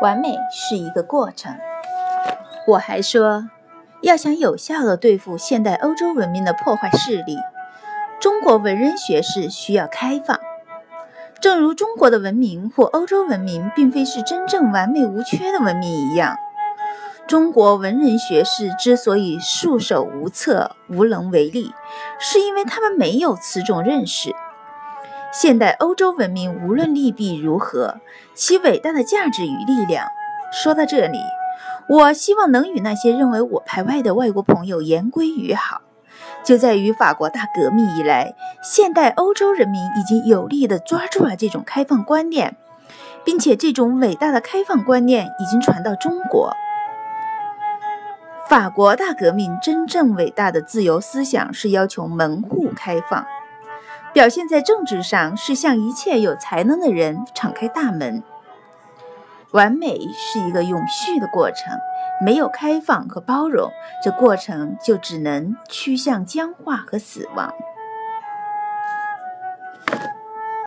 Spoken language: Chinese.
完美是一个过程。我还说，要想有效地对付现代欧洲文明的破坏势力，中国文人学士需要开放。正如中国的文明或欧洲文明并非是真正完美无缺的文明一样，中国文人学士之所以束手无策、无能为力，是因为他们没有此种认识。现代欧洲文明无论利弊如何，其伟大的价值与力量。说到这里，我希望能与那些认为我排外的外国朋友言归于好，就在于法国大革命以来，现代欧洲人民已经有力地抓住了这种开放观念，并且这种伟大的开放观念已经传到中国。法国大革命真正伟大的自由思想是要求门户开放。表现在政治上是向一切有才能的人敞开大门。完美是一个永续的过程，没有开放和包容，这过程就只能趋向僵化和死亡。